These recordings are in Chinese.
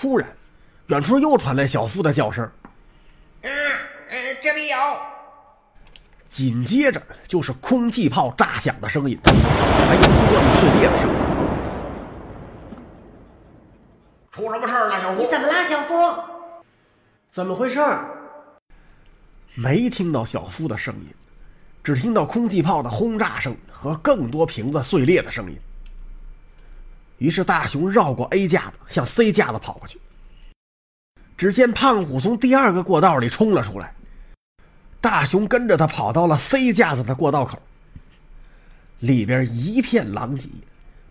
突然，远处又传来小夫的叫声。嗯嗯，这里有。紧接着就是空气炮炸响的声音，还有玻璃碎裂的声音。出什么事儿了，小夫？你怎么了，小夫？怎么回事？没听到小夫的声音，只听到空气炮的轰炸声和更多瓶子碎裂的声音。于是大雄绕过 A 架子，向 C 架子跑过去。只见胖虎从第二个过道里冲了出来。大雄跟着他跑到了 C 架子的过道口，里边一片狼藉，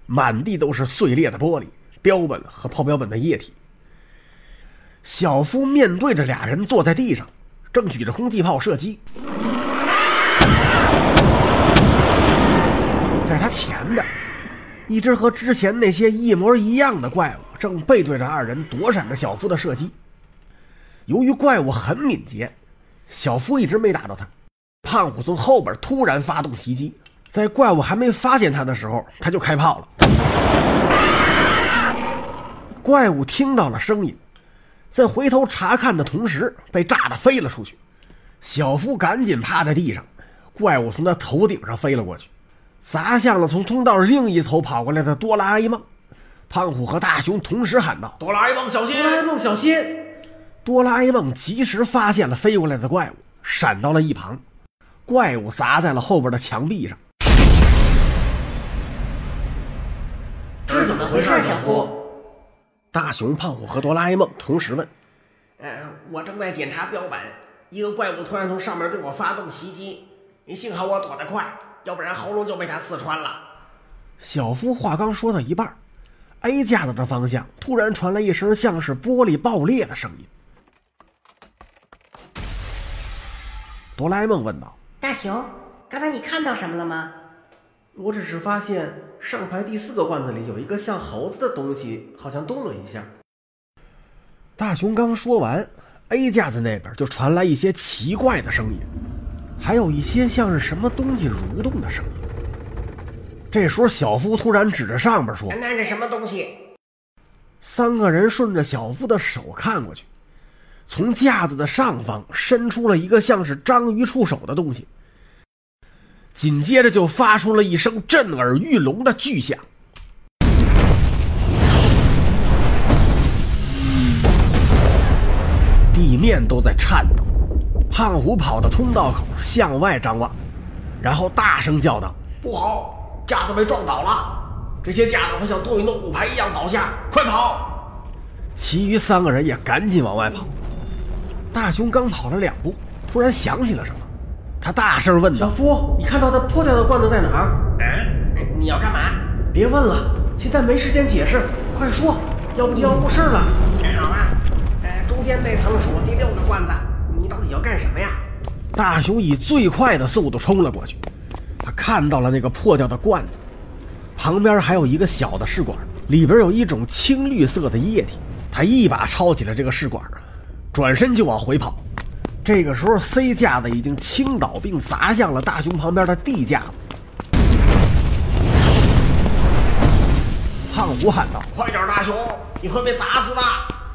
满地都是碎裂的玻璃、标本和炮标本的液体。小夫面对着俩人坐在地上，正举着空气炮射击。在他前边，一只和之前那些一模一样的怪物正背对着二人躲闪着小夫的射击。由于怪物很敏捷。小夫一直没打着他，胖虎从后边突然发动袭击，在怪物还没发现他的时候，他就开炮了。怪物听到了声音，在回头查看的同时，被炸得飞了出去。小夫赶紧趴在地上，怪物从他头顶上飞了过去，砸向了从通道另一头跑过来的哆啦 A 梦。胖虎和大雄同时喊道：“哆啦 A 梦，小心！哆啦 A 梦，小心！”哆啦 A 梦及时发现了飞过来的怪物，闪到了一旁，怪物砸在了后边的墙壁上。这是怎么回事，小夫？大雄、胖虎和哆啦 A 梦同时问：“嗯，我正在检查标本，一个怪物突然从上面对我发动袭击，幸好我躲得快，要不然喉咙就被他刺穿了。”小夫话刚说到一半，A 架子的方向突然传来一声像是玻璃爆裂的声音。哆啦 A 梦问道：“大雄，刚才你看到什么了吗？”“我只是发现上排第四个罐子里有一个像猴子的东西，好像动了一下。”大雄刚说完，A 架子那边就传来一些奇怪的声音，还有一些像是什么东西蠕动的声音。这时候，小夫突然指着上边说：“那是什么东西？”三个人顺着小夫的手看过去。从架子的上方伸出了一个像是章鱼触手的东西，紧接着就发出了一声震耳欲聋的巨响，地面都在颤抖。胖虎跑到通道口向外张望，然后大声叫道：“不好，架子被撞倒了！这些架子会像多米诺骨牌一样倒下，快跑！”其余三个人也赶紧往外跑。大雄刚跑了两步，突然想起了什么，他大声问道：“小夫，你看到的破掉的罐子在哪儿？”“嗯，你要干嘛？”“别问了，现在没时间解释，快说，要不就要误事了。”“好吧，呃，中间那层数第六个罐子，你到底要干什么呀？”大雄以最快的速度冲了过去，他看到了那个破掉的罐子，旁边还有一个小的试管，里边有一种青绿色的液体，他一把抄起了这个试管。转身就往回跑，这个时候 C 架子已经倾倒并砸向了大雄旁边的 D 架子。胖虎喊道：“快点，大雄，你会被砸死的！”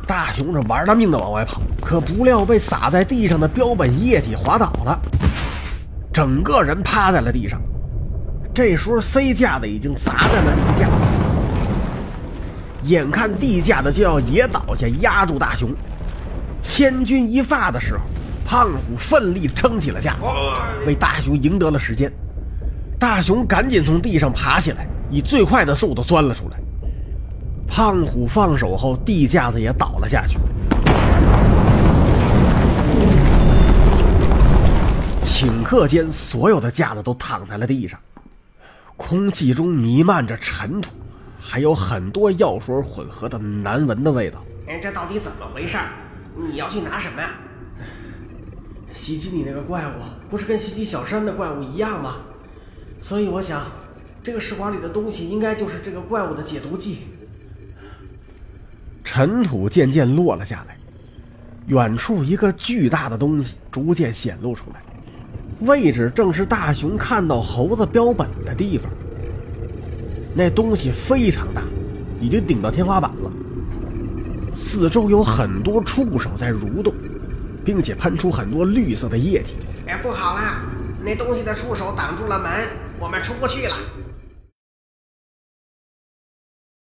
大雄是玩了命的往外跑，可不料被洒在地上的标本液体滑倒了，整个人趴在了地上。这时候 C 架子已经砸在了 D 架，眼看 D 架子就要也倒下压住大雄。千钧一发的时候，胖虎奋力撑起了架，为大雄赢得了时间。大雄赶紧从地上爬起来，以最快的速度钻了出来。胖虎放手后，地架子也倒了下去。顷刻间，所有的架子都躺在了地上，空气中弥漫着尘土，还有很多药水混合的难闻的味道。哎，这到底怎么回事？你要去拿什么呀？袭击你那个怪物不是跟袭击小山的怪物一样吗？所以我想，这个试管里的东西应该就是这个怪物的解毒剂。尘土渐渐落了下来，远处一个巨大的东西逐渐显露出来，位置正是大雄看到猴子标本的地方。那东西非常大，已经顶到天花板了。四周有很多触手在蠕动，并且喷出很多绿色的液体。哎，不好了，那东西的触手挡住了门，我们出不去了。